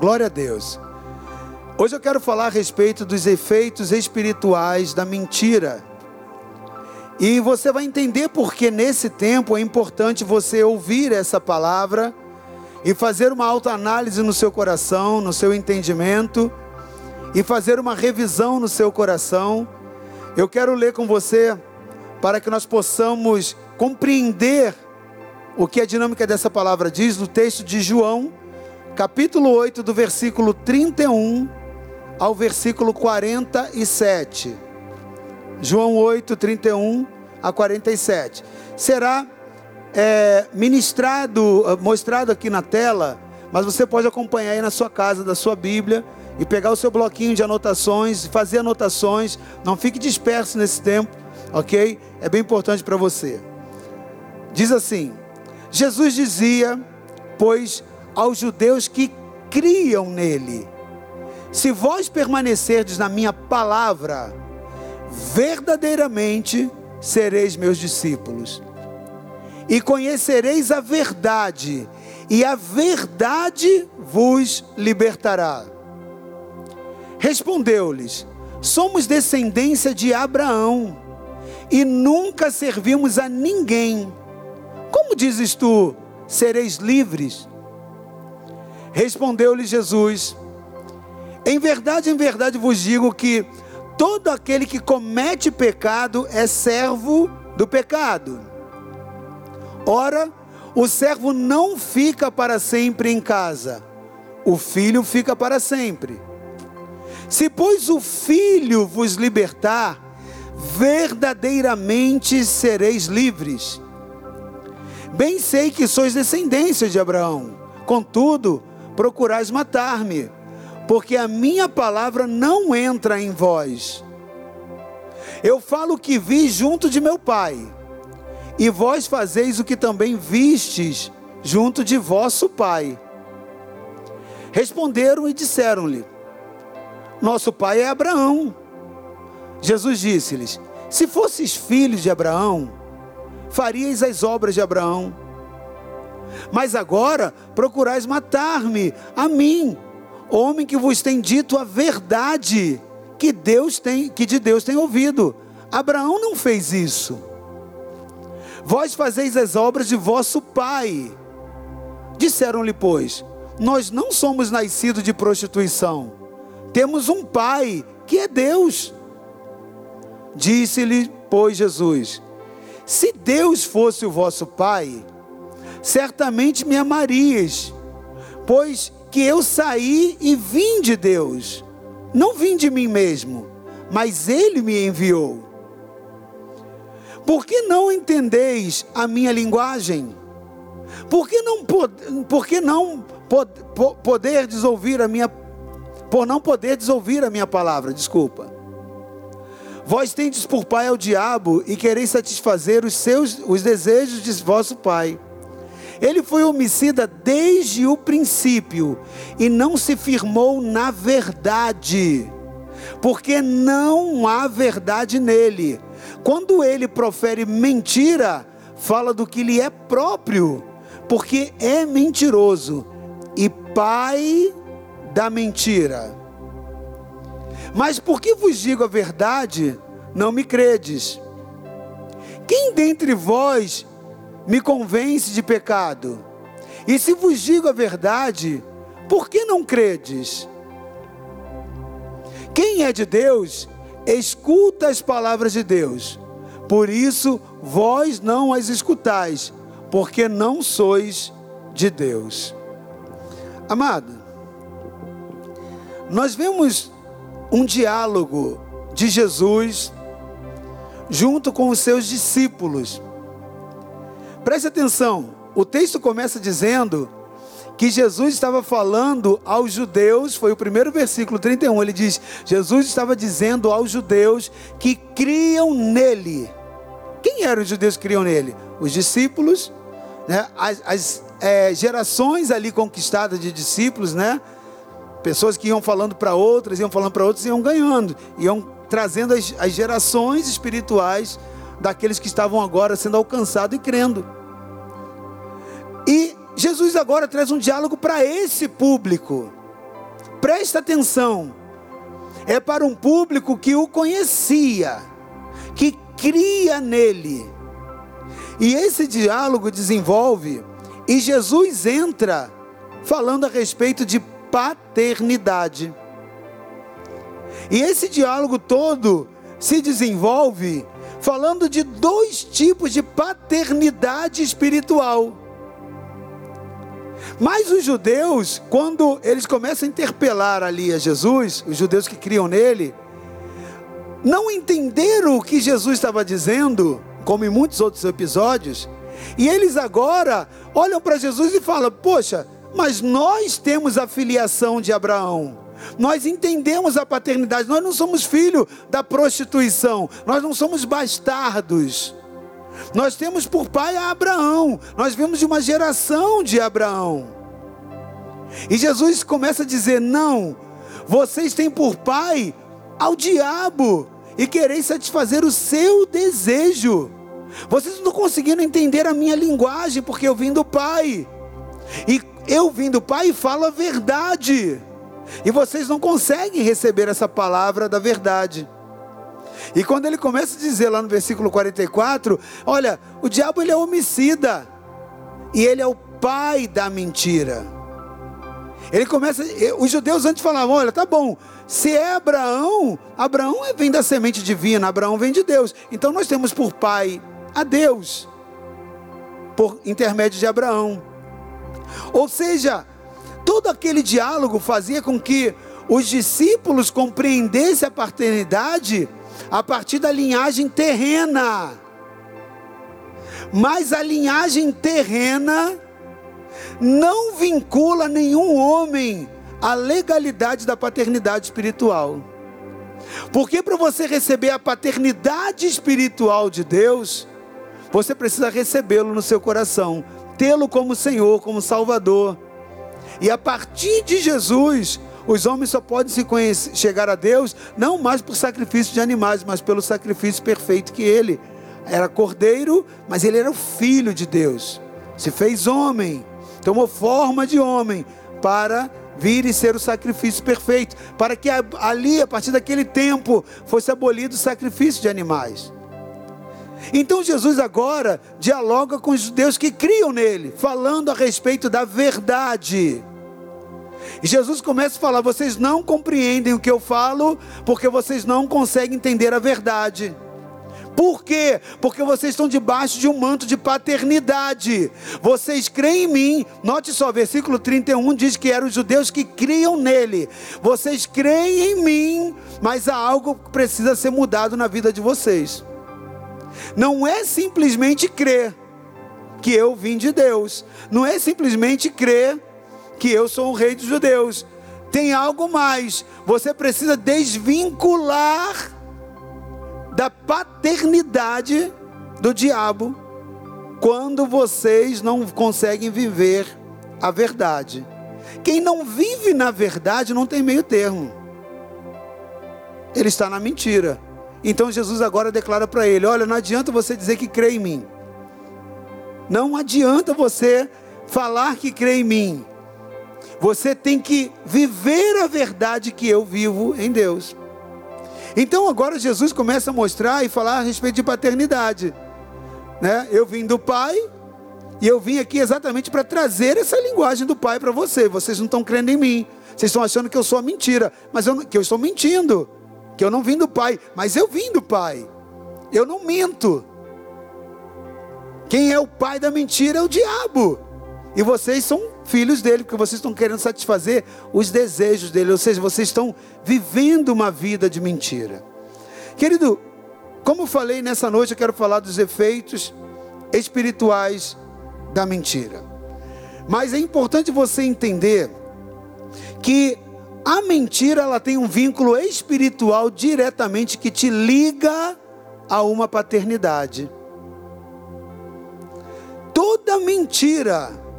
Glória a Deus. Hoje eu quero falar a respeito dos efeitos espirituais da mentira. E você vai entender porque nesse tempo é importante você ouvir essa palavra e fazer uma autoanálise no seu coração, no seu entendimento e fazer uma revisão no seu coração. Eu quero ler com você para que nós possamos compreender o que a dinâmica dessa palavra diz no texto de João, capítulo 8, do versículo 31 ao versículo 47. João 8, 31 a 47. Será é, ministrado, mostrado aqui na tela, mas você pode acompanhar aí na sua casa, da sua Bíblia, e pegar o seu bloquinho de anotações, fazer anotações. Não fique disperso nesse tempo, ok? É bem importante para você. Diz assim: Jesus dizia, pois, aos judeus que criam nele: Se vós permanecerdes na minha palavra, verdadeiramente sereis meus discípulos, e conhecereis a verdade, e a verdade vos libertará. Respondeu-lhes: Somos descendência de Abraão, e nunca servimos a ninguém. Como dizes tu, sereis livres? Respondeu-lhe Jesus: Em verdade, em verdade vos digo que todo aquele que comete pecado é servo do pecado. Ora, o servo não fica para sempre em casa, o filho fica para sempre. Se, pois, o filho vos libertar, verdadeiramente sereis livres. Bem sei que sois descendência de Abraão, contudo, procurais matar-me, porque a minha palavra não entra em vós. Eu falo o que vi junto de meu pai, e vós fazeis o que também vistes junto de vosso pai. Responderam e disseram-lhe: Nosso pai é Abraão. Jesus disse-lhes: Se fosses filhos de Abraão, faríeis as obras de Abraão. Mas agora procurais matar-me, a mim, homem que vos tem dito a verdade que Deus tem, que de Deus tem ouvido. Abraão não fez isso. Vós fazeis as obras de vosso pai. Disseram-lhe, pois, nós não somos nascidos de prostituição. Temos um pai, que é Deus. Disse-lhe, pois, Jesus: se Deus fosse o vosso Pai, certamente me amarias, pois que eu saí e vim de Deus, não vim de mim mesmo, mas Ele me enviou. Por que não entendeis a minha linguagem? Por que não, por que não poder ouvir a minha por não poder ouvir a minha palavra, desculpa. Vós tendes por pai ao diabo e quereis satisfazer os seus os desejos de vosso pai. Ele foi homicida desde o princípio e não se firmou na verdade, porque não há verdade nele. Quando ele profere mentira, fala do que lhe é próprio, porque é mentiroso e pai da mentira. Mas por que vos digo a verdade, não me credes? Quem dentre vós me convence de pecado? E se vos digo a verdade, por que não credes? Quem é de Deus, escuta as palavras de Deus. Por isso vós não as escutais, porque não sois de Deus. Amado, nós vemos um diálogo de Jesus junto com os seus discípulos. Preste atenção, o texto começa dizendo que Jesus estava falando aos judeus, foi o primeiro versículo 31, ele diz: Jesus estava dizendo aos judeus que criam nele. Quem eram os judeus que criam nele? Os discípulos, né? as, as é, gerações ali conquistadas de discípulos, né? Pessoas que iam falando para outras, iam falando para outras, iam ganhando, iam trazendo as, as gerações espirituais daqueles que estavam agora sendo alcançados e crendo. E Jesus agora traz um diálogo para esse público. presta atenção, é para um público que o conhecia, que cria nele. E esse diálogo desenvolve, e Jesus entra falando a respeito de paternidade. E esse diálogo todo se desenvolve falando de dois tipos de paternidade espiritual. Mas os judeus, quando eles começam a interpelar ali a Jesus, os judeus que criam nele, não entenderam o que Jesus estava dizendo, como em muitos outros episódios, e eles agora olham para Jesus e falam: Poxa, mas nós temos a filiação de Abraão. Nós entendemos a paternidade, nós não somos filho da prostituição, nós não somos bastardos. Nós temos por pai a Abraão, nós vemos de uma geração de Abraão. E Jesus começa a dizer: não, vocês têm por pai ao diabo e quereis satisfazer o seu desejo. Vocês não estão conseguindo entender a minha linguagem, porque eu vim do Pai. E eu vim do Pai e falo a verdade. E vocês não conseguem receber essa palavra da verdade. E quando ele começa a dizer lá no versículo 44, olha, o diabo ele é homicida e ele é o pai da mentira. Ele começa, os judeus antes falavam, olha, tá bom, se é Abraão, Abraão vem da semente divina, Abraão vem de Deus. Então nós temos por pai a Deus por intermédio de Abraão. Ou seja, todo aquele diálogo fazia com que os discípulos compreendessem a paternidade a partir da linhagem terrena. Mas a linhagem terrena não vincula nenhum homem à legalidade da paternidade espiritual. Porque para você receber a paternidade espiritual de Deus, você precisa recebê-lo no seu coração, tê-lo como Senhor, como Salvador. E a partir de Jesus, os homens só podem se conhecer, chegar a Deus não mais por sacrifício de animais, mas pelo sacrifício perfeito que ele era cordeiro, mas ele era o filho de Deus. Se fez homem, tomou forma de homem para vir e ser o sacrifício perfeito, para que ali, a partir daquele tempo, fosse abolido o sacrifício de animais. Então Jesus agora dialoga com os judeus que criam nele, falando a respeito da verdade. E Jesus começa a falar: vocês não compreendem o que eu falo, porque vocês não conseguem entender a verdade. Por quê? Porque vocês estão debaixo de um manto de paternidade. Vocês creem em mim. Note só, versículo 31 diz que eram os judeus que criam nele. Vocês creem em mim, mas há algo que precisa ser mudado na vida de vocês. Não é simplesmente crer que eu vim de Deus. Não é simplesmente crer que eu sou o rei dos judeus. Tem algo mais. Você precisa desvincular da paternidade do diabo quando vocês não conseguem viver a verdade. Quem não vive na verdade não tem meio termo. Ele está na mentira. Então Jesus agora declara para ele: Olha, não adianta você dizer que crê em mim. Não adianta você falar que crê em mim. Você tem que viver a verdade que eu vivo em Deus. Então agora Jesus começa a mostrar e falar a respeito de paternidade. Né? Eu vim do Pai e eu vim aqui exatamente para trazer essa linguagem do Pai para você. Vocês não estão crendo em mim. Vocês estão achando que eu sou a mentira, mas eu, que eu estou mentindo que eu não vim do Pai, mas eu vim do Pai. Eu não minto. Quem é o pai da mentira é o diabo. E vocês são filhos dele, porque vocês estão querendo satisfazer os desejos dele, ou seja, vocês estão vivendo uma vida de mentira. Querido, como falei nessa noite, eu quero falar dos efeitos espirituais da mentira. Mas é importante você entender que a mentira ela tem um vínculo espiritual diretamente que te liga a uma paternidade. Toda mentira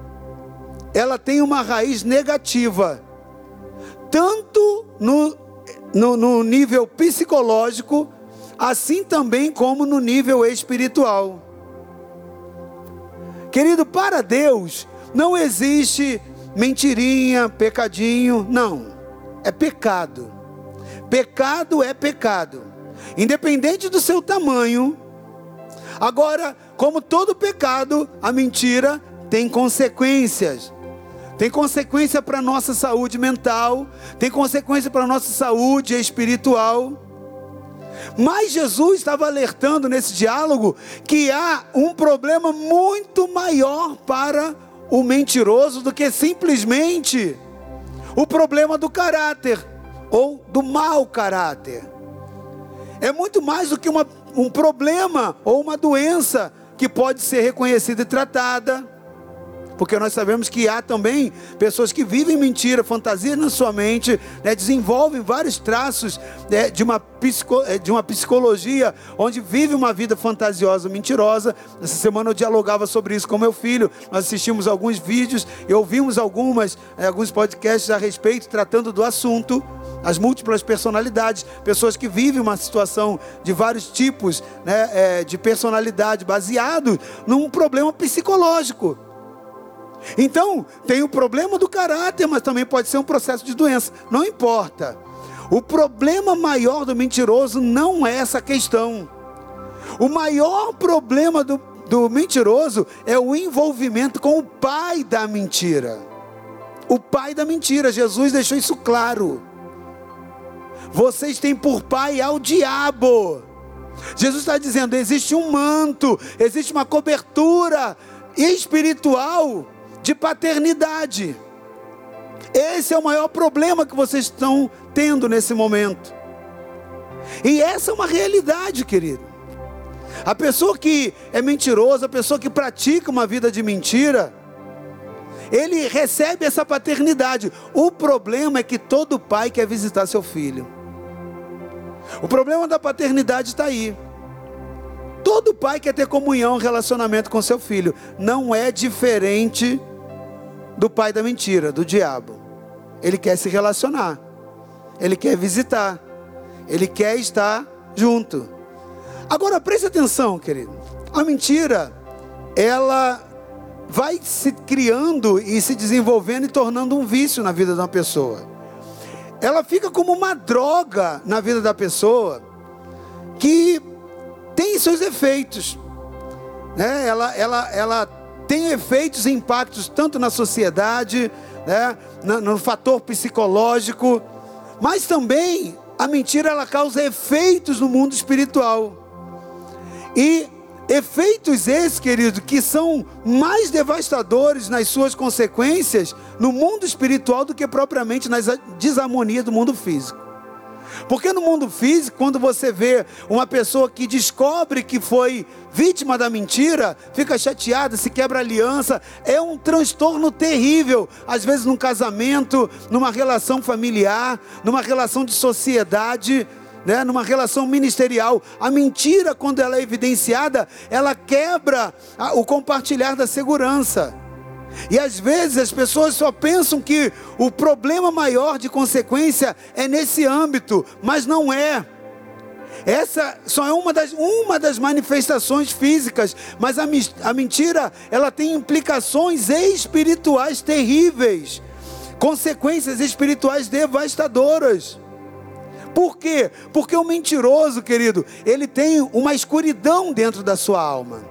ela tem uma raiz negativa, tanto no, no, no nível psicológico, assim também como no nível espiritual. Querido, para Deus não existe mentirinha, pecadinho, não. é pecado. Pecado é pecado. Independente do seu tamanho. Agora, como todo pecado, a mentira tem consequências. Tem consequência para a nossa saúde mental, tem consequência para a nossa saúde espiritual. Mas Jesus estava alertando nesse diálogo que há um problema muito maior para o mentiroso do que simplesmente o problema do caráter ou do mau caráter. É muito mais do que uma, um problema ou uma doença que pode ser reconhecida e tratada porque nós sabemos que há também pessoas que vivem mentira, fantasia na sua mente, né, desenvolvem vários traços né, de, uma psico, é, de uma psicologia onde vive uma vida fantasiosa, mentirosa. Essa semana eu dialogava sobre isso com meu filho, nós assistimos alguns vídeos e ouvimos algumas, é, alguns podcasts a respeito, tratando do assunto as múltiplas personalidades, pessoas que vivem uma situação de vários tipos né, é, de personalidade baseado num problema psicológico. Então, tem o problema do caráter, mas também pode ser um processo de doença. Não importa. O problema maior do mentiroso não é essa questão. O maior problema do, do mentiroso é o envolvimento com o pai da mentira. O pai da mentira, Jesus deixou isso claro. Vocês têm por pai ao diabo. Jesus está dizendo: existe um manto, existe uma cobertura espiritual de paternidade. Esse é o maior problema que vocês estão tendo nesse momento. E essa é uma realidade, querido. A pessoa que é mentirosa, a pessoa que pratica uma vida de mentira, ele recebe essa paternidade. O problema é que todo pai quer visitar seu filho. O problema da paternidade está aí. Todo pai quer ter comunhão, relacionamento com seu filho. Não é diferente do pai da mentira, do diabo. Ele quer se relacionar, ele quer visitar, ele quer estar junto. Agora preste atenção, querido. A mentira, ela vai se criando e se desenvolvendo e tornando um vício na vida de uma pessoa. Ela fica como uma droga na vida da pessoa que tem seus efeitos. Né? Ela, ela, ela tem efeitos e impactos tanto na sociedade, né, no, no fator psicológico, mas também a mentira ela causa efeitos no mundo espiritual. E efeitos esses, querido, que são mais devastadores nas suas consequências no mundo espiritual do que propriamente nas desarmonias do mundo físico. Porque no mundo físico, quando você vê uma pessoa que descobre que foi vítima da mentira, fica chateada, se quebra aliança, é um transtorno terrível. Às vezes, num casamento, numa relação familiar, numa relação de sociedade. Né, numa relação ministerial, a mentira, quando ela é evidenciada, ela quebra o compartilhar da segurança. E às vezes as pessoas só pensam que o problema maior de consequência é nesse âmbito, mas não é. Essa só é uma das, uma das manifestações físicas, mas a, a mentira ela tem implicações espirituais terríveis, consequências espirituais devastadoras. Por quê? Porque o mentiroso, querido, ele tem uma escuridão dentro da sua alma.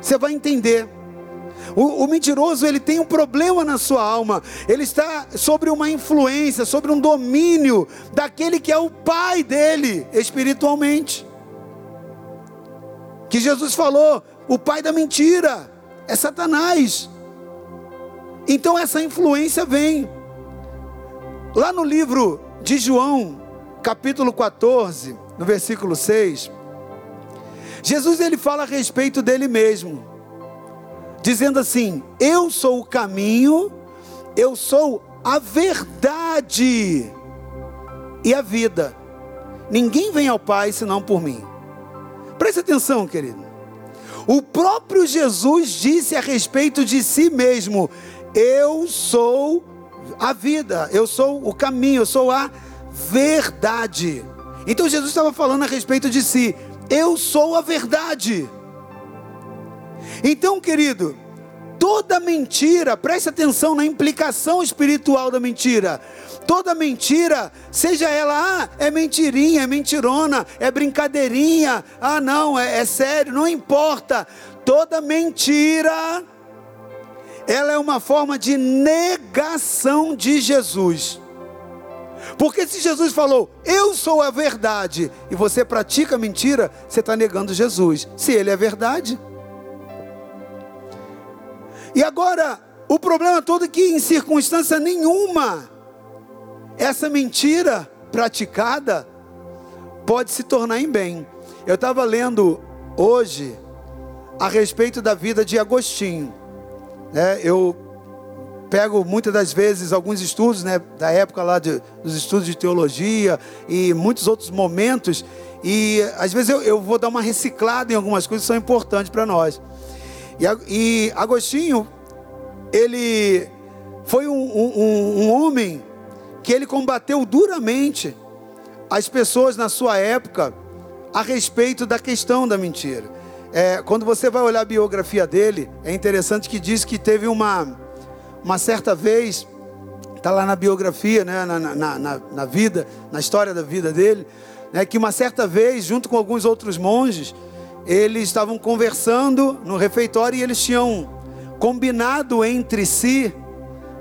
Você vai entender. O, o, mentiroso ele tem um problema na sua alma. Ele está sobre uma influência, sobre um domínio daquele que é o pai dele espiritualmente. Que Jesus falou, o pai da mentira é Satanás. Então essa influência vem. Lá no livro de João, capítulo 14, no versículo 6, Jesus ele fala a respeito dele mesmo dizendo assim: Eu sou o caminho, eu sou a verdade e a vida. Ninguém vem ao Pai senão por mim. Preste atenção, querido. O próprio Jesus disse a respeito de si mesmo: Eu sou a vida, eu sou o caminho, eu sou a verdade. Então Jesus estava falando a respeito de si: Eu sou a verdade. Então, querido, toda mentira, preste atenção na implicação espiritual da mentira. Toda mentira, seja ela, ah, é mentirinha, é mentirona, é brincadeirinha, ah, não, é, é sério, não importa. Toda mentira, ela é uma forma de negação de Jesus. Porque se Jesus falou, eu sou a verdade, e você pratica mentira, você está negando Jesus. Se ele é verdade. E agora, o problema todo é que em circunstância nenhuma, essa mentira praticada pode se tornar em bem. Eu estava lendo hoje a respeito da vida de Agostinho. Né? Eu pego muitas das vezes alguns estudos, né, da época lá de, dos estudos de teologia e muitos outros momentos, e às vezes eu, eu vou dar uma reciclada em algumas coisas que são importantes para nós. E, Agostinho, ele foi um, um, um homem que ele combateu duramente as pessoas na sua época a respeito da questão da mentira. É, quando você vai olhar a biografia dele, é interessante que diz que teve uma uma certa vez, está lá na biografia, né, na, na, na, na, vida, na história da vida dele, né, que uma certa vez, junto com alguns outros monges, eles estavam conversando no refeitório e eles tinham combinado entre si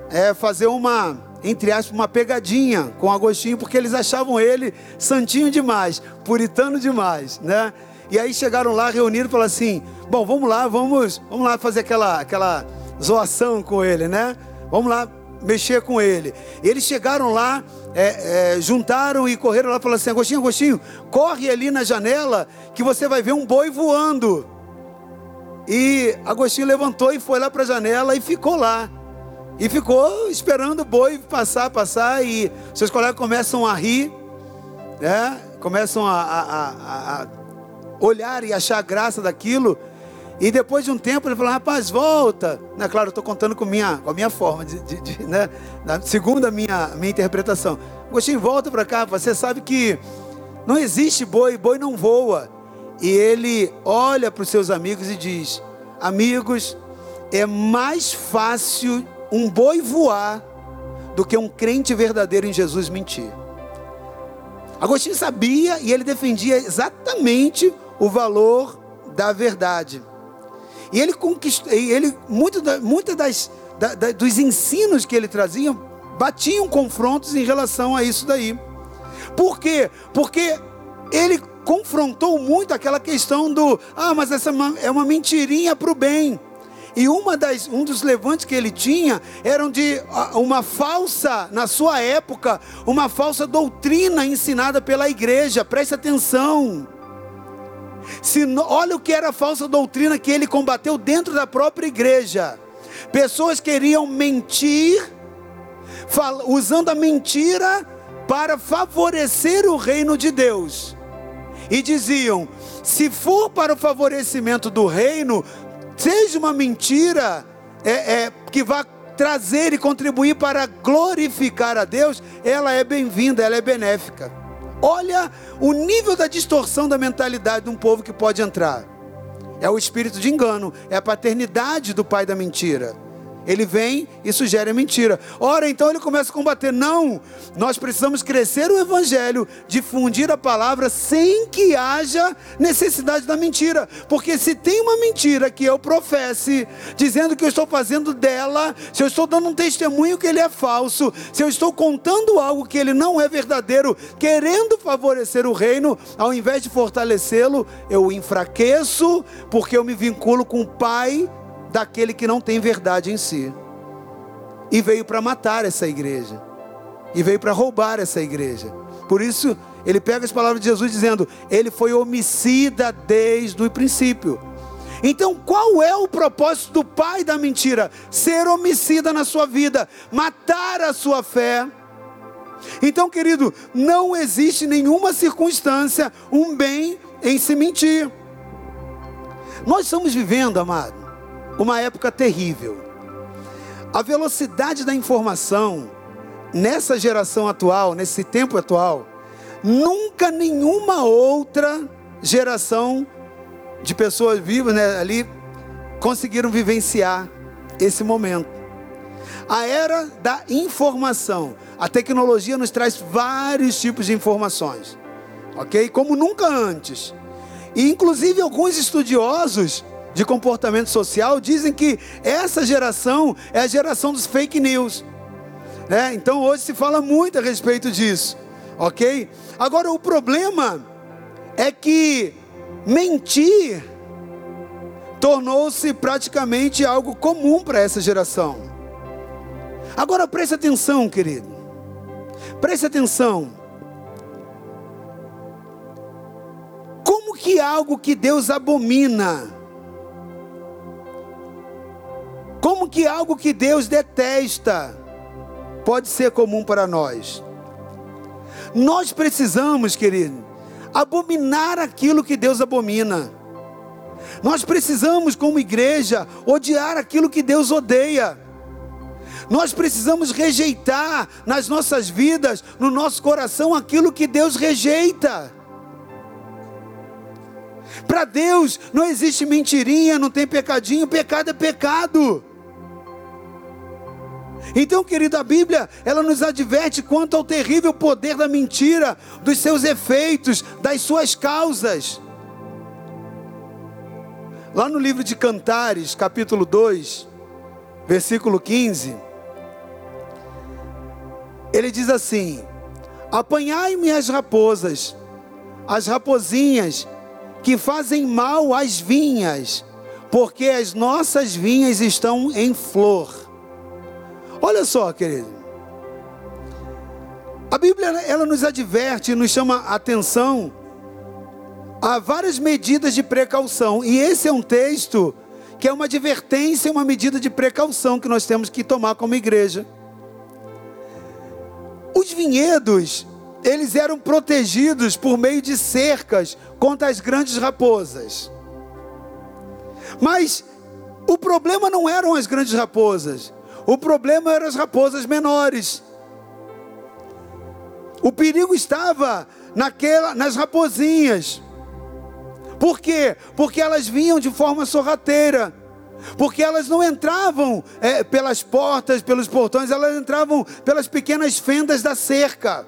é, fazer uma, entre aspas, uma pegadinha com Agostinho, porque eles achavam ele santinho demais, puritano demais, né? E aí chegaram lá, reuniram e falaram assim: bom, vamos lá, vamos, vamos lá fazer aquela, aquela zoação com ele, né? Vamos lá mexer com ele. Eles chegaram lá, é, é, juntaram e correram lá falaram assim: Agostinho, Agostinho, corre ali na janela que você vai ver um boi voando. E Agostinho levantou e foi lá para a janela e ficou lá. E ficou esperando o boi passar, passar. E seus colegas começam a rir, né? começam a, a, a, a olhar e achar graça daquilo. E depois de um tempo ele falou, rapaz, volta. Né, claro, eu estou contando com, minha, com a minha forma, de, de, de né, segundo a minha, minha interpretação. Agostinho, volta para cá, você sabe que não existe boi, boi não voa. E ele olha para os seus amigos e diz: Amigos, é mais fácil um boi voar do que um crente verdadeiro em Jesus mentir. Agostinho sabia e ele defendia exatamente o valor da verdade. E ele conquistou, ele, muitas das, da, da, dos ensinos que ele trazia batiam confrontos em relação a isso daí. Por quê? Porque ele confrontou muito aquela questão do, ah, mas essa é uma mentirinha para o bem. E uma das, um dos levantes que ele tinha eram de uma falsa, na sua época, uma falsa doutrina ensinada pela igreja. Preste atenção. Se, olha o que era a falsa doutrina que ele combateu dentro da própria igreja. Pessoas queriam mentir, usando a mentira para favorecer o reino de Deus. E diziam: se for para o favorecimento do reino, seja uma mentira é, é, que vá trazer e contribuir para glorificar a Deus, ela é bem-vinda, ela é benéfica. Olha o nível da distorção da mentalidade de um povo que pode entrar. É o espírito de engano, é a paternidade do pai da mentira. Ele vem e sugere a mentira. Ora, então ele começa a combater. Não, nós precisamos crescer o evangelho, difundir a palavra sem que haja necessidade da mentira. Porque se tem uma mentira que eu professe, dizendo que eu estou fazendo dela, se eu estou dando um testemunho que ele é falso, se eu estou contando algo que ele não é verdadeiro, querendo favorecer o reino, ao invés de fortalecê-lo, eu enfraqueço, porque eu me vinculo com o pai daquele que não tem verdade em si. E veio para matar essa igreja. E veio para roubar essa igreja. Por isso, ele pega as palavras de Jesus dizendo: Ele foi homicida desde o princípio. Então, qual é o propósito do pai da mentira? Ser homicida na sua vida, matar a sua fé. Então, querido, não existe nenhuma circunstância, um bem em se mentir. Nós estamos vivendo, amado, uma época terrível. A velocidade da informação nessa geração atual, nesse tempo atual, nunca nenhuma outra geração de pessoas vivas né, ali conseguiram vivenciar esse momento. A era da informação. A tecnologia nos traz vários tipos de informações, ok? Como nunca antes. E inclusive alguns estudiosos de comportamento social dizem que essa geração é a geração dos fake news. É, então hoje se fala muito a respeito disso, ok? Agora o problema é que mentir tornou-se praticamente algo comum para essa geração. Agora preste atenção, querido. Preste atenção. Como que algo que Deus abomina, como que algo que Deus detesta, pode ser comum para nós? Nós precisamos, querido, abominar aquilo que Deus abomina. Nós precisamos, como igreja, odiar aquilo que Deus odeia. Nós precisamos rejeitar nas nossas vidas, no nosso coração, aquilo que Deus rejeita. Para Deus não existe mentirinha, não tem pecadinho, pecado é pecado. Então, querida, a Bíblia, ela nos adverte quanto ao terrível poder da mentira, dos seus efeitos, das suas causas. Lá no livro de Cantares, capítulo 2, versículo 15, ele diz assim: Apanhai-me as raposas, as rapozinhas que fazem mal às vinhas, porque as nossas vinhas estão em flor. Olha só, querido. A Bíblia ela nos adverte, nos chama a atenção há várias medidas de precaução, e esse é um texto que é uma advertência, uma medida de precaução que nós temos que tomar como igreja. Os vinhedos, eles eram protegidos por meio de cercas contra as grandes raposas. Mas o problema não eram as grandes raposas, o problema eram as raposas menores. O perigo estava naquela, nas raposinhas. Por quê? Porque elas vinham de forma sorrateira. Porque elas não entravam é, pelas portas, pelos portões, elas entravam pelas pequenas fendas da cerca.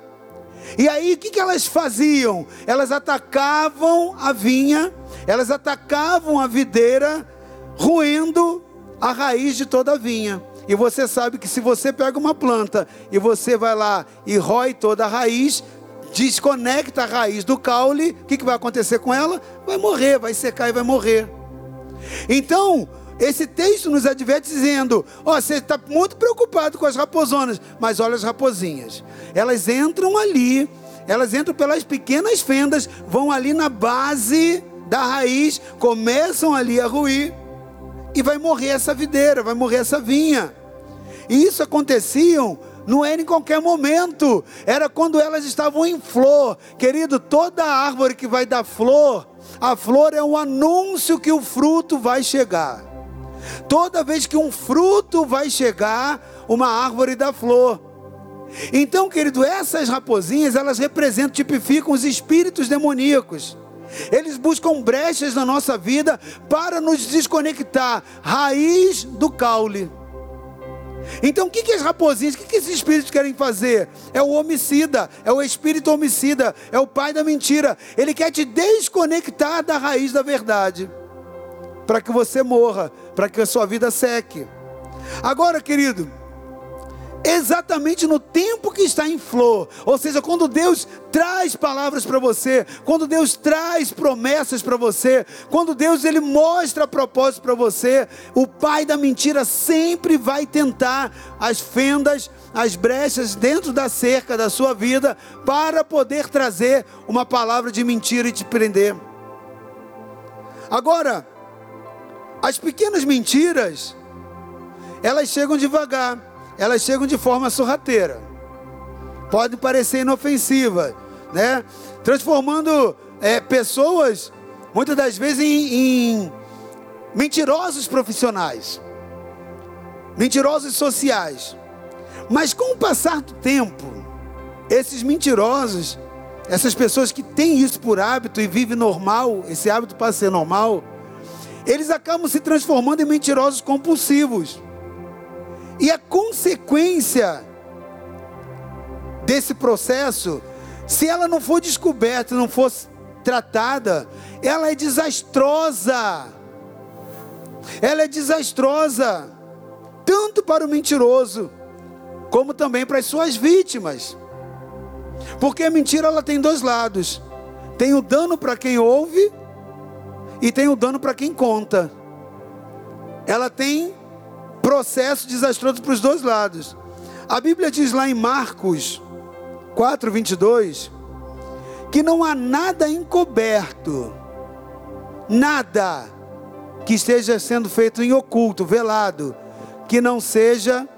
E aí o que, que elas faziam? Elas atacavam a vinha, elas atacavam a videira, roendo a raiz de toda a vinha. E você sabe que se você pega uma planta e você vai lá e rói toda a raiz, desconecta a raiz do caule, o que, que vai acontecer com ela? Vai morrer, vai secar e vai morrer. Então, esse texto nos adverte dizendo: Ó, oh, você está muito preocupado com as raposonas, mas olha as raposinhas. Elas entram ali, elas entram pelas pequenas fendas, vão ali na base da raiz, começam ali a ruir, e vai morrer essa videira, vai morrer essa vinha. E isso aconteciam não era em qualquer momento, era quando elas estavam em flor. Querido, toda árvore que vai dar flor, a flor é um anúncio que o fruto vai chegar. Toda vez que um fruto vai chegar, uma árvore dá flor. Então, querido, essas raposinhas, elas representam, tipificam os espíritos demoníacos. Eles buscam brechas na nossa vida para nos desconectar, raiz do caule. Então o que, que as raposinhas, o que, que esses espíritos querem fazer? É o homicida, é o espírito homicida, é o pai da mentira. Ele quer te desconectar da raiz da verdade, para que você morra, para que a sua vida seque. Agora, querido, exatamente no tempo que está em flor. Ou seja, quando Deus traz palavras para você, quando Deus traz promessas para você, quando Deus ele mostra propósito para você, o pai da mentira sempre vai tentar as fendas, as brechas dentro da cerca da sua vida para poder trazer uma palavra de mentira e te prender. Agora, as pequenas mentiras, elas chegam devagar elas chegam de forma sorrateira. Podem parecer inofensivas, né? Transformando é, pessoas, muitas das vezes, em, em mentirosos profissionais, mentirosos sociais. Mas com o passar do tempo, esses mentirosos, essas pessoas que têm isso por hábito e vivem normal, esse hábito passa a ser normal, eles acabam se transformando em mentirosos compulsivos. E a consequência desse processo, se ela não for descoberta, não for tratada, ela é desastrosa. Ela é desastrosa, tanto para o mentiroso, como também para as suas vítimas. Porque a mentira ela tem dois lados. Tem o dano para quem ouve e tem o dano para quem conta. Ela tem processo desastroso para os dois lados. A Bíblia diz lá em Marcos 4, 22, que não há nada encoberto, nada que esteja sendo feito em oculto, velado, que não seja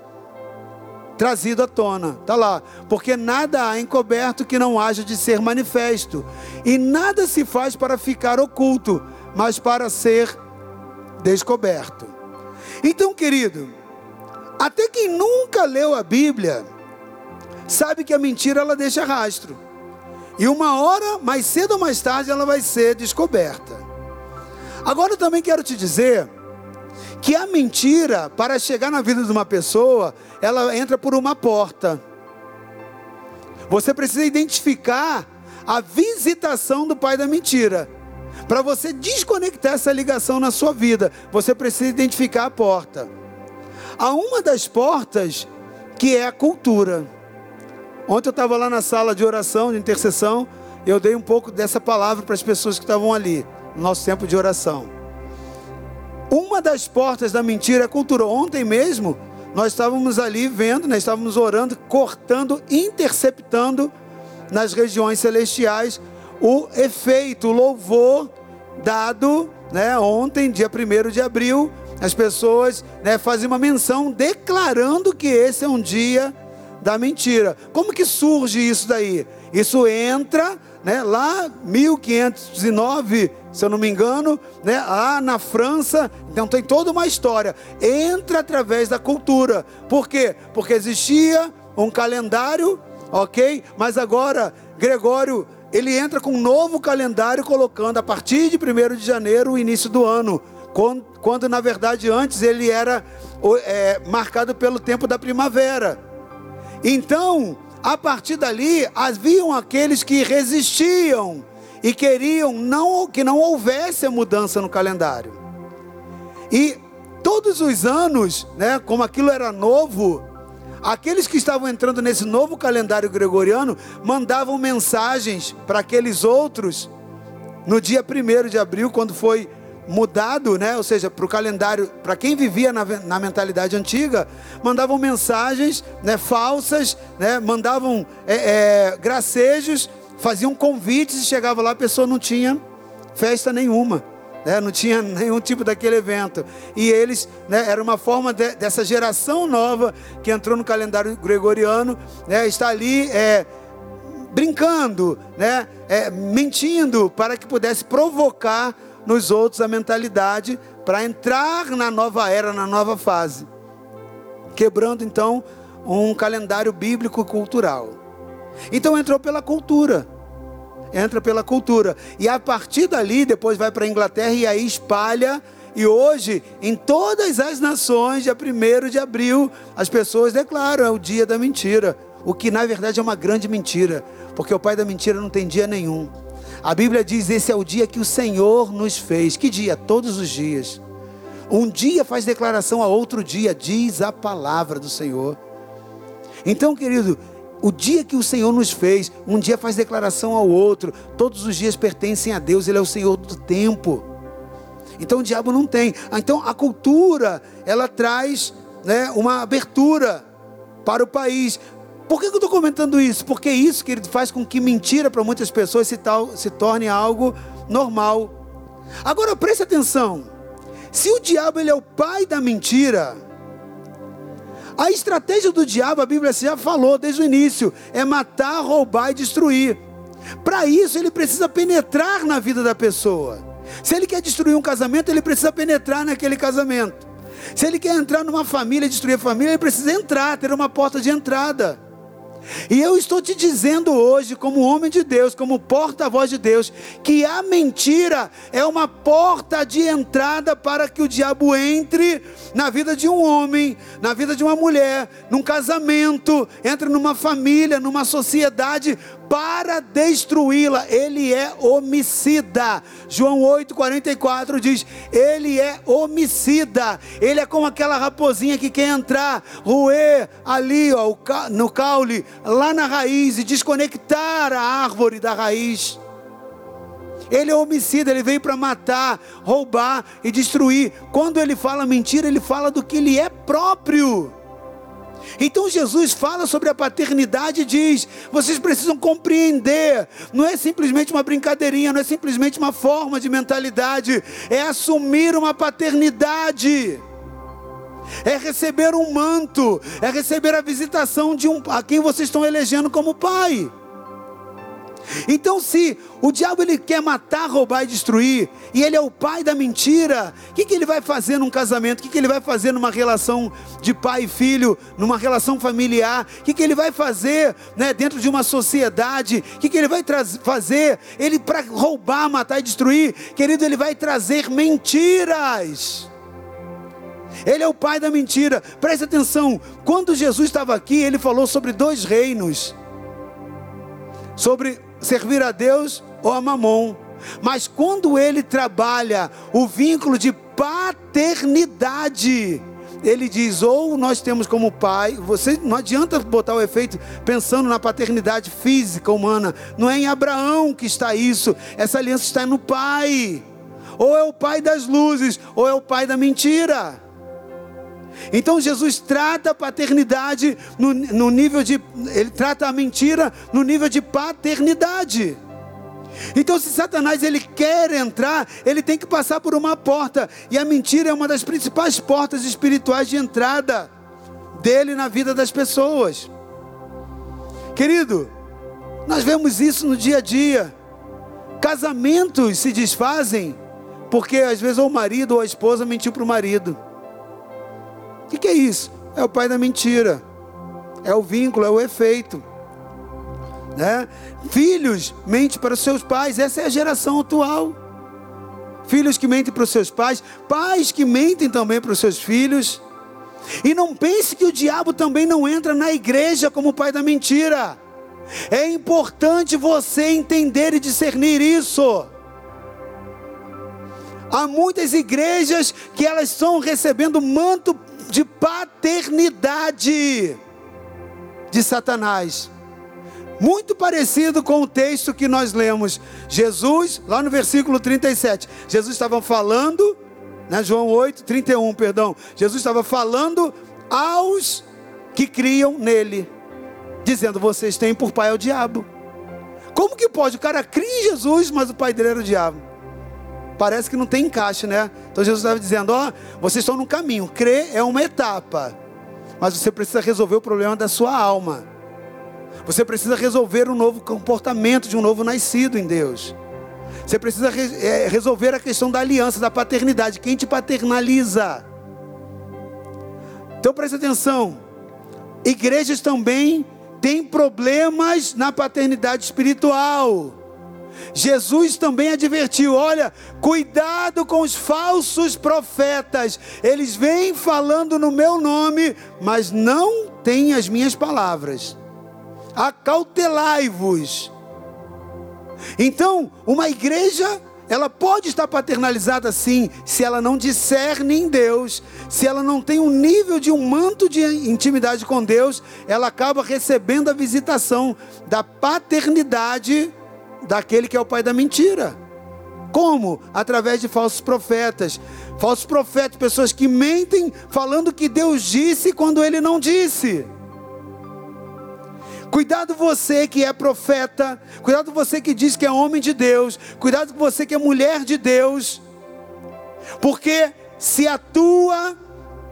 trazido à tona. Está lá. Porque nada há encoberto que não haja de ser manifesto. E nada se faz para ficar oculto, mas para ser descoberto. Então, querido, até quem nunca leu a Bíblia, sabe que a mentira ela deixa rastro. E uma hora, mais cedo ou mais tarde, ela vai ser descoberta. Agora eu também quero te dizer que a mentira, para chegar na vida de uma pessoa, ela entra por uma porta. Você precisa identificar a visitação do pai da mentira. Para você desconectar essa ligação na sua vida, você precisa identificar a porta. Há uma das portas que é a cultura. Ontem eu estava lá na sala de oração, de intercessão, eu dei um pouco dessa palavra para as pessoas que estavam ali, no nosso tempo de oração. Uma das portas da mentira é a cultura. Ontem mesmo, nós estávamos ali vendo, nós estávamos orando, cortando, interceptando nas regiões celestiais o efeito, o louvor dado né, ontem, dia 1 de abril. As pessoas né, fazem uma menção declarando que esse é um dia da mentira. Como que surge isso daí? Isso entra né, lá 1509, se eu não me engano, né, lá na França, então tem toda uma história. Entra através da cultura. Por quê? Porque existia um calendário, ok? Mas agora Gregório ele entra com um novo calendário, colocando a partir de 1 de janeiro o início do ano, quando, quando na verdade antes ele era é, marcado pelo tempo da primavera. Então, a partir dali, haviam aqueles que resistiam e queriam não, que não houvesse a mudança no calendário. E todos os anos, né, como aquilo era novo, aqueles que estavam entrando nesse novo calendário gregoriano mandavam mensagens para aqueles outros no dia 1 de abril, quando foi mudado, né? ou seja, para o calendário, para quem vivia na, na, mentalidade antiga, mandavam mensagens né, falsas, né, mandavam é, é, gracejos, faziam convites e chegava lá, a pessoa não tinha festa nenhuma. Né, não tinha nenhum tipo daquele evento. E eles, né, era uma forma de, dessa geração nova que entrou no calendário gregoriano, né, está ali é, brincando, né, é, mentindo, para que pudesse provocar nos outros a mentalidade para entrar na nova era, na nova fase. Quebrando então um calendário bíblico cultural. Então entrou pela cultura. Entra pela cultura. E a partir dali, depois vai para a Inglaterra e aí espalha. E hoje, em todas as nações, dia 1 de abril, as pessoas declaram: é o dia da mentira. O que na verdade é uma grande mentira, porque o pai da mentira não tem dia nenhum. A Bíblia diz: esse é o dia que o Senhor nos fez. Que dia? Todos os dias. Um dia faz declaração a outro dia, diz a palavra do Senhor. Então, querido, o dia que o Senhor nos fez, um dia faz declaração ao outro. Todos os dias pertencem a Deus, Ele é o Senhor do tempo. Então o diabo não tem. Então a cultura, ela traz né, uma abertura para o país. Por que eu estou comentando isso? Porque isso, querido, faz com que mentira para muitas pessoas se, tal, se torne algo normal. Agora preste atenção. Se o diabo ele é o pai da mentira, a estratégia do diabo, a Bíblia já falou desde o início, é matar, roubar e destruir. Para isso ele precisa penetrar na vida da pessoa. Se ele quer destruir um casamento, ele precisa penetrar naquele casamento. Se ele quer entrar numa família, destruir a família, ele precisa entrar, ter uma porta de entrada. E eu estou te dizendo hoje, como homem de Deus, como porta-voz de Deus, que a mentira é uma porta de entrada para que o diabo entre na vida de um homem, na vida de uma mulher, num casamento, entre numa família, numa sociedade, para destruí-la. Ele é homicida. João 8,44 diz: Ele é homicida. Ele é como aquela raposinha que quer entrar, roer ali ó, no caule, lá na raiz e desconectar a árvore da raiz. Ele é homicida, ele veio para matar, roubar e destruir. Quando ele fala mentira, ele fala do que ele é próprio. Então Jesus fala sobre a paternidade e diz: vocês precisam compreender, não é simplesmente uma brincadeirinha, não é simplesmente uma forma de mentalidade, é assumir uma paternidade. É receber um manto, é receber a visitação de um a quem vocês estão elegendo como pai. Então, se o diabo ele quer matar, roubar e destruir, e ele é o pai da mentira, o que, que ele vai fazer num casamento? O que, que ele vai fazer numa relação de pai e filho, numa relação familiar? O que, que ele vai fazer né, dentro de uma sociedade? O que, que ele vai fazer? Ele para roubar, matar e destruir, querido, ele vai trazer mentiras. Ele é o pai da mentira. Preste atenção, quando Jesus estava aqui, ele falou sobre dois reinos. Sobre servir a Deus ou a Mamon. Mas quando ele trabalha o vínculo de paternidade, ele diz: ou nós temos como pai, você não adianta botar o efeito pensando na paternidade física humana, não é em Abraão que está isso, essa aliança está no pai. Ou é o pai das luzes, ou é o pai da mentira. Então Jesus trata a paternidade no, no nível de. Ele trata a mentira no nível de paternidade. Então, se Satanás ele quer entrar, ele tem que passar por uma porta, e a mentira é uma das principais portas espirituais de entrada dele na vida das pessoas. Querido, nós vemos isso no dia a dia. Casamentos se desfazem porque às vezes ou o marido ou a esposa mentiu para o marido. O que, que é isso? É o pai da mentira. É o vínculo, é o efeito. Né? Filhos mentem para seus pais, essa é a geração atual. Filhos que mentem para os seus pais, pais que mentem também para os seus filhos. E não pense que o diabo também não entra na igreja como pai da mentira. É importante você entender e discernir isso. Há muitas igrejas que elas estão recebendo manto de paternidade de Satanás. Muito parecido com o texto que nós lemos. Jesus, lá no versículo 37, Jesus estava falando, né, João 8, 31, perdão. Jesus estava falando aos que criam nele, dizendo: Vocês têm por pai o diabo. Como que pode? O cara cria em Jesus, mas o pai dele era o diabo parece que não tem encaixe, né? Então Jesus estava dizendo: Ó, oh, vocês estão no caminho, crer é uma etapa, mas você precisa resolver o problema da sua alma. Você precisa resolver um novo comportamento de um novo nascido em Deus. Você precisa re é, resolver a questão da aliança, da paternidade. Quem te paternaliza? Então preste atenção. Igrejas também têm problemas na paternidade espiritual. Jesus também advertiu: olha, cuidado com os falsos profetas, eles vêm falando no meu nome, mas não têm as minhas palavras. Acautelai-vos. Então, uma igreja ela pode estar paternalizada sim, se ela não discerne em Deus, se ela não tem um nível de um manto de intimidade com Deus, ela acaba recebendo a visitação da paternidade daquele que é o pai da mentira. Como? Através de falsos profetas. Falsos profetas, pessoas que mentem falando que Deus disse quando ele não disse. Cuidado você que é profeta, cuidado você que diz que é homem de Deus, cuidado você que é mulher de Deus, porque se a tua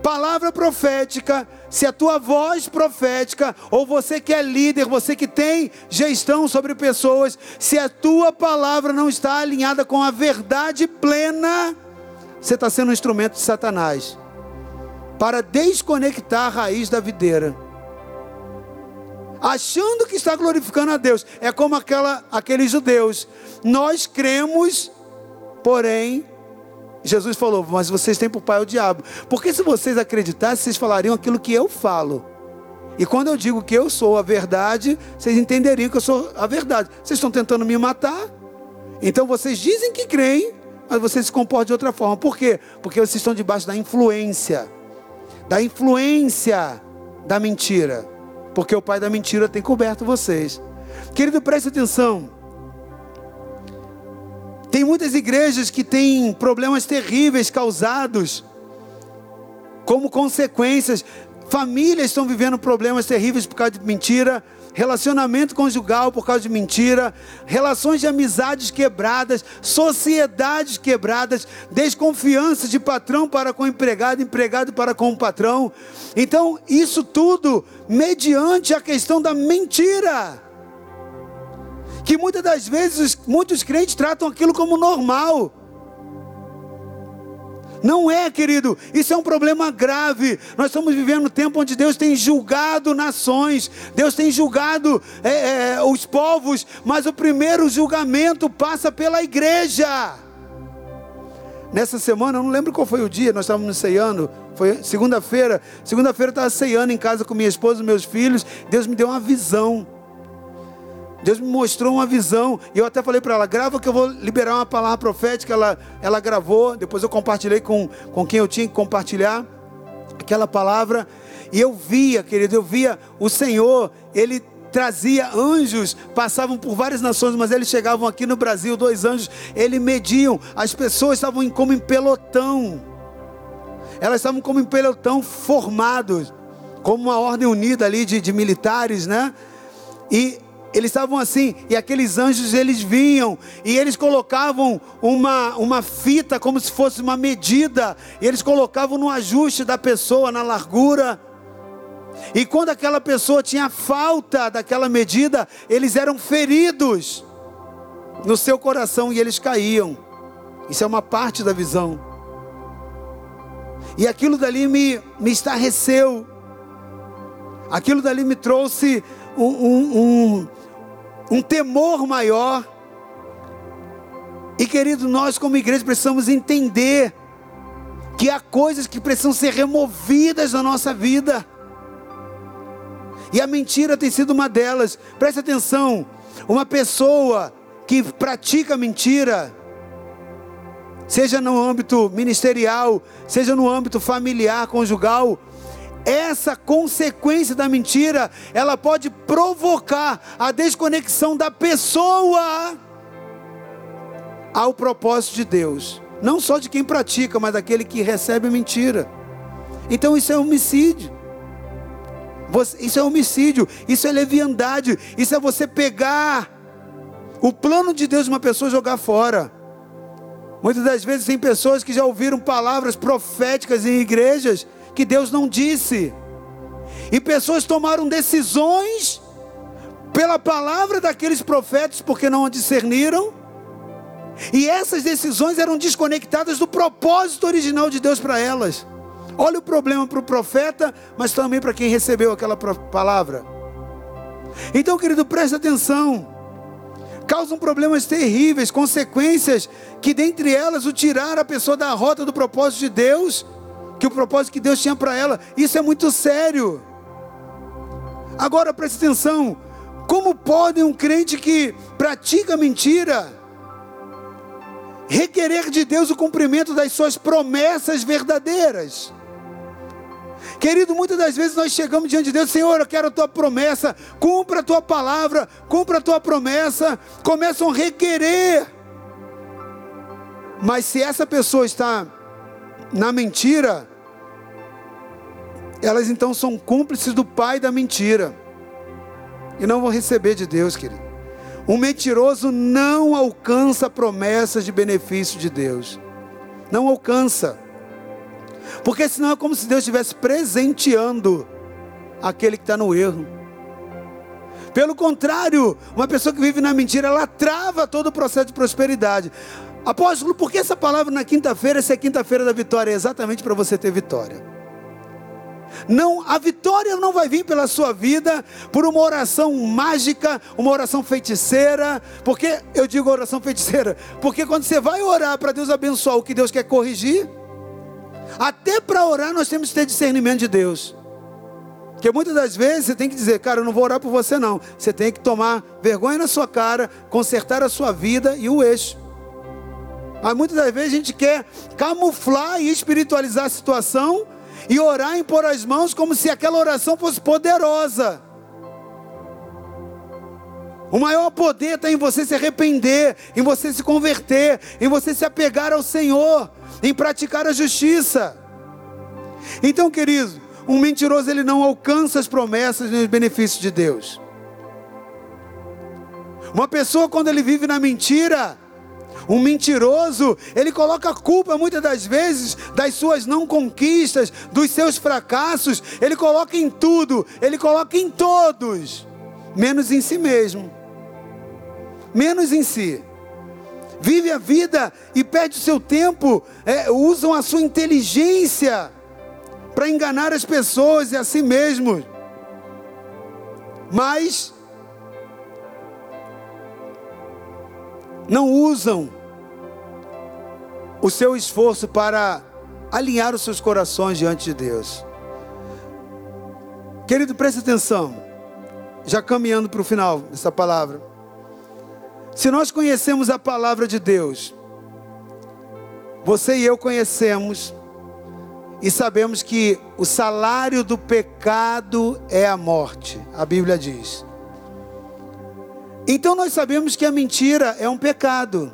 palavra profética, se a tua voz profética, ou você que é líder, você que tem gestão sobre pessoas, se a tua palavra não está alinhada com a verdade plena, você está sendo um instrumento de Satanás para desconectar a raiz da videira. achando que está glorificando a Deus. É como aquela, aqueles judeus. Nós cremos, porém, Jesus falou: Mas vocês têm por pai o diabo. Porque se vocês acreditassem, vocês falariam aquilo que eu falo. E quando eu digo que eu sou a verdade, vocês entenderiam que eu sou a verdade. Vocês estão tentando me matar. Então vocês dizem que creem, mas vocês se comportam de outra forma. Por quê? Porque vocês estão debaixo da influência da influência da mentira. Porque o pai da mentira tem coberto vocês. Querido, preste atenção. Tem muitas igrejas que têm problemas terríveis causados como consequências. Famílias estão vivendo problemas terríveis por causa de mentira relacionamento conjugal por causa de mentira, relações de amizades quebradas, sociedades quebradas, desconfiança de patrão para com empregado, empregado para com o patrão. Então, isso tudo mediante a questão da mentira. Que muitas das vezes muitos crentes tratam aquilo como normal. Não é, querido, isso é um problema grave. Nós estamos vivendo um tempo onde Deus tem julgado nações, Deus tem julgado é, é, os povos, mas o primeiro julgamento passa pela igreja. Nessa semana, eu não lembro qual foi o dia, nós estávamos ceando, foi segunda-feira. Segunda-feira eu estava ceando em casa com minha esposa e meus filhos. Deus me deu uma visão. Deus me mostrou uma visão. E eu até falei para ela: grava que eu vou liberar uma palavra profética. Ela, ela gravou. Depois eu compartilhei com, com quem eu tinha que compartilhar aquela palavra. E eu via, querido, eu via o Senhor, ele trazia anjos, passavam por várias nações, mas eles chegavam aqui no Brasil, dois anjos, eles mediam, as pessoas estavam como em pelotão, elas estavam como em pelotão formados, como uma ordem unida ali de, de militares, né? E eles estavam assim, e aqueles anjos eles vinham, e eles colocavam uma, uma fita como se fosse uma medida, e eles colocavam no ajuste da pessoa, na largura. E quando aquela pessoa tinha falta daquela medida, eles eram feridos no seu coração e eles caíam. Isso é uma parte da visão. E aquilo dali me, me estarreceu. Aquilo dali me trouxe um, um, um, um temor maior. E querido, nós como igreja precisamos entender que há coisas que precisam ser removidas da nossa vida. E a mentira tem sido uma delas. Preste atenção: uma pessoa que pratica mentira, seja no âmbito ministerial, seja no âmbito familiar, conjugal, essa consequência da mentira, ela pode provocar a desconexão da pessoa ao propósito de Deus. Não só de quem pratica, mas daquele que recebe a mentira. Então isso é homicídio. Isso é homicídio, isso é leviandade, isso é você pegar o plano de Deus de uma pessoa e jogar fora. Muitas das vezes tem pessoas que já ouviram palavras proféticas em igrejas que Deus não disse. E pessoas tomaram decisões pela palavra daqueles profetas porque não a discerniram. E essas decisões eram desconectadas do propósito original de Deus para elas. Olha o problema para o profeta, mas também para quem recebeu aquela palavra. Então, querido, preste atenção. Causam problemas terríveis, consequências que, dentre elas, o tirar a pessoa da rota do propósito de Deus que o propósito que Deus tinha para ela, isso é muito sério. Agora preste atenção: como pode um crente que pratica mentira requerer de Deus o cumprimento das suas promessas verdadeiras? Querido, muitas das vezes nós chegamos diante de Deus, Senhor, eu quero a tua promessa, cumpra a tua palavra, cumpra a tua promessa, começam a requerer. Mas se essa pessoa está na mentira, elas então são cúmplices do pai da mentira. E não vão receber de Deus, querido. Um mentiroso não alcança promessas de benefício de Deus. Não alcança. Porque senão é como se Deus estivesse presenteando aquele que está no erro. Pelo contrário, uma pessoa que vive na mentira, ela trava todo o processo de prosperidade. Apóstolo, por que essa palavra na quinta-feira, essa é quinta-feira da vitória? É exatamente para você ter vitória. Não, a vitória não vai vir pela sua vida por uma oração mágica, uma oração feiticeira. Porque eu digo oração feiticeira, porque quando você vai orar para Deus abençoar o que Deus quer corrigir, até para orar nós temos que ter discernimento de Deus. Porque muitas das vezes você tem que dizer, cara, eu não vou orar por você não. Você tem que tomar vergonha na sua cara, consertar a sua vida e o eixo. Mas muitas das vezes a gente quer camuflar e espiritualizar a situação e orar e impor as mãos como se aquela oração fosse poderosa. O maior poder está em você se arrepender, em você se converter, em você se apegar ao Senhor, em praticar a justiça. Então, querido, um mentiroso ele não alcança as promessas nem os benefícios de Deus. Uma pessoa quando ele vive na mentira, um mentiroso, ele coloca a culpa muitas das vezes das suas não conquistas, dos seus fracassos, ele coloca em tudo, ele coloca em todos, menos em si mesmo, menos em si. Vive a vida e perde o seu tempo, é, usam a sua inteligência para enganar as pessoas e a si mesmos. Mas não usam o seu esforço para alinhar os seus corações diante de Deus. Querido, preste atenção, já caminhando para o final dessa palavra. Se nós conhecemos a palavra de Deus, você e eu conhecemos e sabemos que o salário do pecado é a morte, a Bíblia diz. Então nós sabemos que a mentira é um pecado.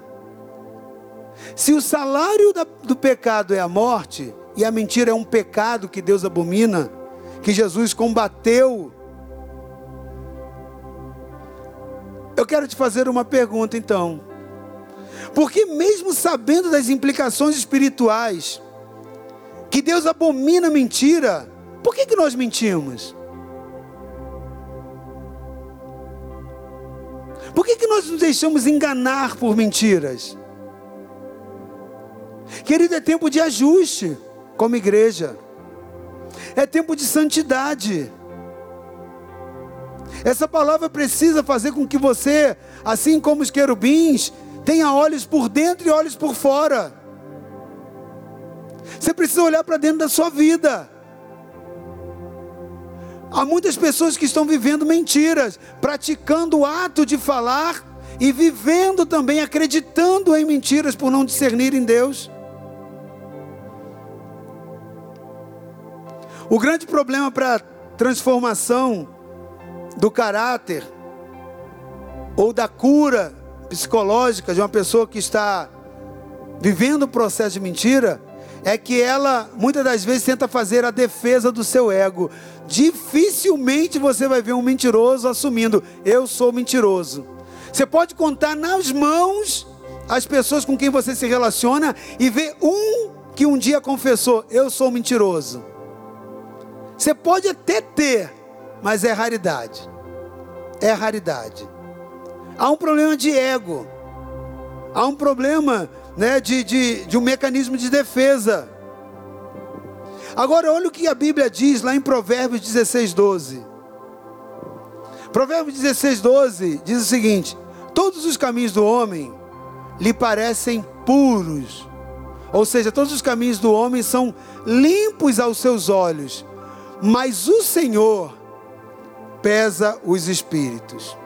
Se o salário do pecado é a morte, e a mentira é um pecado que Deus abomina, que Jesus combateu, eu quero te fazer uma pergunta então. Porque, mesmo sabendo das implicações espirituais, que Deus abomina a mentira, por que, que nós mentimos? Por que, que nós nos deixamos enganar por mentiras? Querido, é tempo de ajuste como igreja, é tempo de santidade. Essa palavra precisa fazer com que você, assim como os querubins, tenha olhos por dentro e olhos por fora. Você precisa olhar para dentro da sua vida. Há muitas pessoas que estão vivendo mentiras, praticando o ato de falar e vivendo também acreditando em mentiras por não discernir em Deus. O grande problema para a transformação do caráter ou da cura psicológica de uma pessoa que está vivendo o processo de mentira é que ela muitas das vezes tenta fazer a defesa do seu ego. Dificilmente você vai ver um mentiroso assumindo: eu sou mentiroso. Você pode contar nas mãos as pessoas com quem você se relaciona e ver um que um dia confessou: eu sou mentiroso. Você pode até ter, mas é raridade. É raridade. Há um problema de ego. Há um problema né, de, de, de um mecanismo de defesa. Agora, olha o que a Bíblia diz lá em Provérbios 16, 12. Provérbios 16, 12 diz o seguinte: Todos os caminhos do homem lhe parecem puros, ou seja, todos os caminhos do homem são limpos aos seus olhos, mas o Senhor pesa os espíritos.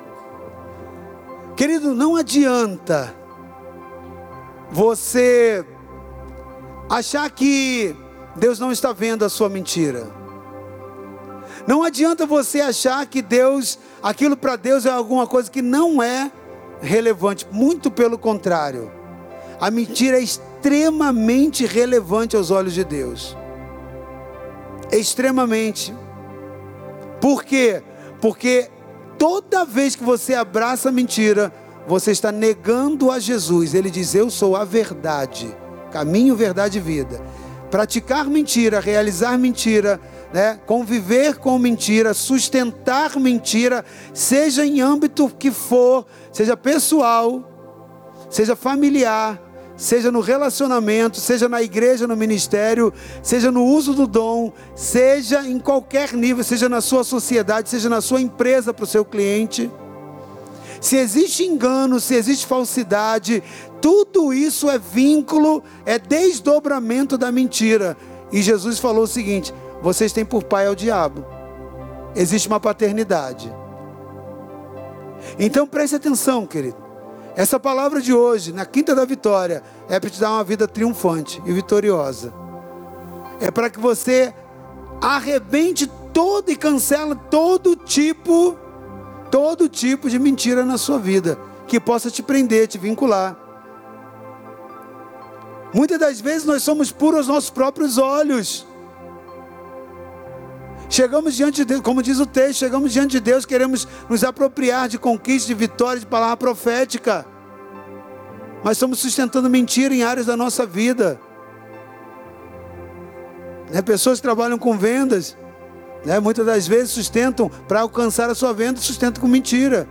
Querido, não adianta você achar que Deus não está vendo a sua mentira. Não adianta você achar que Deus, aquilo para Deus é alguma coisa que não é relevante, muito pelo contrário. A mentira é extremamente relevante aos olhos de Deus extremamente. Por quê? Porque toda vez que você abraça a mentira, você está negando a Jesus. Ele diz: Eu sou a verdade, caminho, verdade e vida. Praticar mentira, realizar mentira, né? conviver com mentira, sustentar mentira, seja em âmbito que for, seja pessoal, seja familiar, seja no relacionamento, seja na igreja, no ministério, seja no uso do dom, seja em qualquer nível, seja na sua sociedade, seja na sua empresa para o seu cliente. Se existe engano, se existe falsidade, tudo isso é vínculo, é desdobramento da mentira. E Jesus falou o seguinte: vocês têm por pai ao diabo. Existe uma paternidade. Então preste atenção, querido. Essa palavra de hoje, na quinta da vitória, é para te dar uma vida triunfante e vitoriosa. É para que você arrebente todo e cancela todo tipo, todo tipo de mentira na sua vida, que possa te prender, te vincular. Muitas das vezes nós somos puros aos nossos próprios olhos. Chegamos diante de Deus, como diz o texto, chegamos diante de Deus, queremos nos apropriar de conquistas, de vitórias, de palavra profética. Mas estamos sustentando mentira em áreas da nossa vida. Né? Pessoas que trabalham com vendas, né? muitas das vezes sustentam para alcançar a sua venda, sustentam com mentira.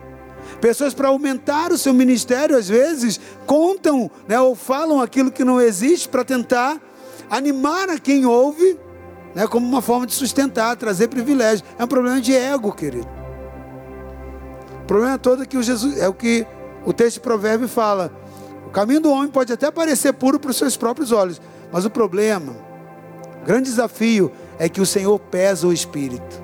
Pessoas para aumentar o seu ministério, às vezes, contam né, ou falam aquilo que não existe para tentar animar a quem ouve né, como uma forma de sustentar, trazer privilégio. É um problema de ego, querido. O problema todo é que o Jesus é o que o texto de Provérbio fala. O caminho do homem pode até parecer puro para os seus próprios olhos, mas o problema, o grande desafio é que o Senhor pesa o espírito.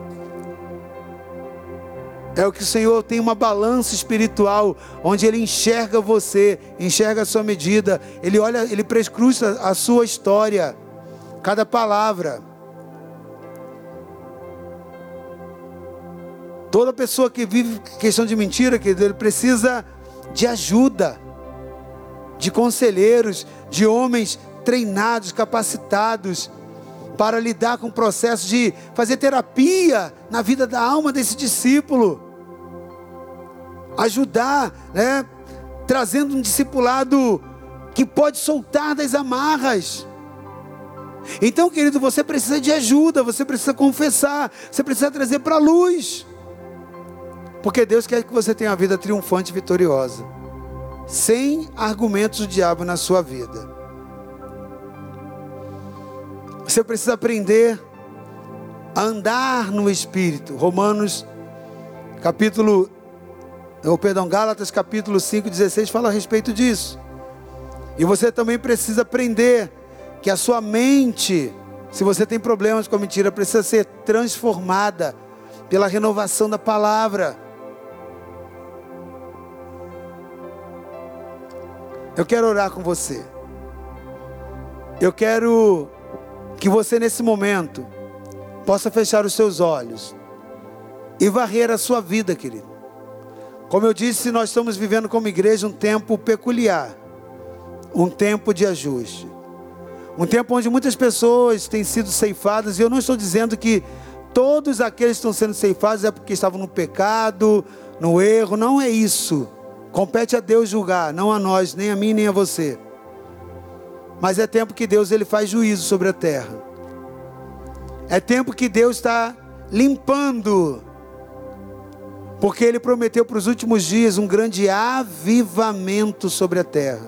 É o que o Senhor tem uma balança espiritual, onde Ele enxerga você, enxerga a sua medida, Ele olha, Ele prescruta a sua história, cada palavra. Toda pessoa que vive questão de mentira, querido, ele precisa de ajuda, de conselheiros, de homens treinados, capacitados para lidar com o processo de fazer terapia na vida da alma desse discípulo. Ajudar, né? Trazendo um discipulado que pode soltar das amarras. Então, querido, você precisa de ajuda, você precisa confessar, você precisa trazer para a luz. Porque Deus quer que você tenha uma vida triunfante e vitoriosa, sem argumentos do diabo na sua vida. Você precisa aprender a andar no Espírito. Romanos, capítulo, ou perdão, Gálatas, capítulo 5, 16, fala a respeito disso. E você também precisa aprender que a sua mente, se você tem problemas com a mentira, precisa ser transformada pela renovação da palavra. Eu quero orar com você. Eu quero que você, nesse momento, possa fechar os seus olhos e varrer a sua vida, querido. Como eu disse, nós estamos vivendo como igreja um tempo peculiar, um tempo de ajuste, um tempo onde muitas pessoas têm sido ceifadas, e eu não estou dizendo que todos aqueles que estão sendo ceifados é porque estavam no pecado, no erro, não é isso. Compete a Deus julgar, não a nós, nem a mim, nem a você. Mas é tempo que Deus ele faz juízo sobre a terra. É tempo que Deus está limpando. Porque ele prometeu para os últimos dias um grande avivamento sobre a terra.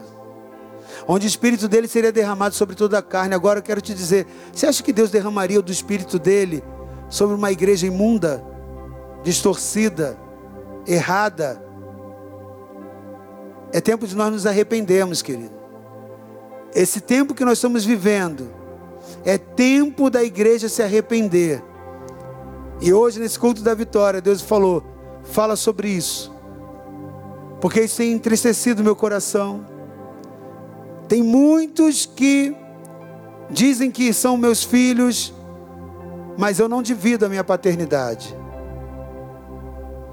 Onde o espírito dele seria derramado sobre toda a carne. Agora eu quero te dizer, você acha que Deus derramaria do espírito dele sobre uma igreja imunda, distorcida, errada? É tempo de nós nos arrependermos, querido. Esse tempo que nós estamos vivendo é tempo da igreja se arrepender. E hoje, nesse culto da vitória, Deus falou: fala sobre isso, porque isso tem entristecido meu coração. Tem muitos que dizem que são meus filhos, mas eu não divido a minha paternidade.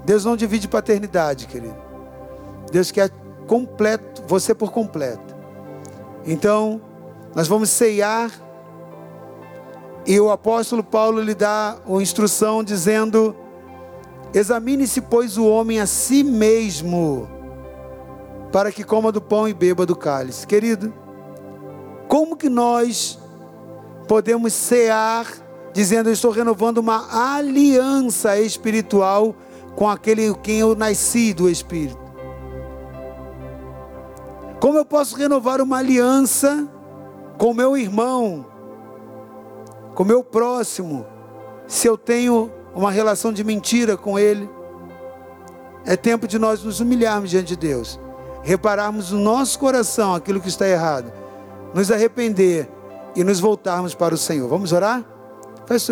Deus não divide paternidade, querido. Deus quer completo, você por completo. Então, nós vamos ceiar e o apóstolo Paulo lhe dá uma instrução dizendo: Examine-se, pois, o homem a si mesmo, para que coma do pão e beba do cálice. Querido, como que nós podemos cear dizendo: Eu estou renovando uma aliança espiritual com aquele quem eu nasci do Espírito? Como eu posso renovar uma aliança com meu irmão, com meu próximo, se eu tenho uma relação de mentira com ele? É tempo de nós nos humilharmos diante de Deus, repararmos no nosso coração aquilo que está errado, nos arrepender e nos voltarmos para o Senhor. Vamos orar?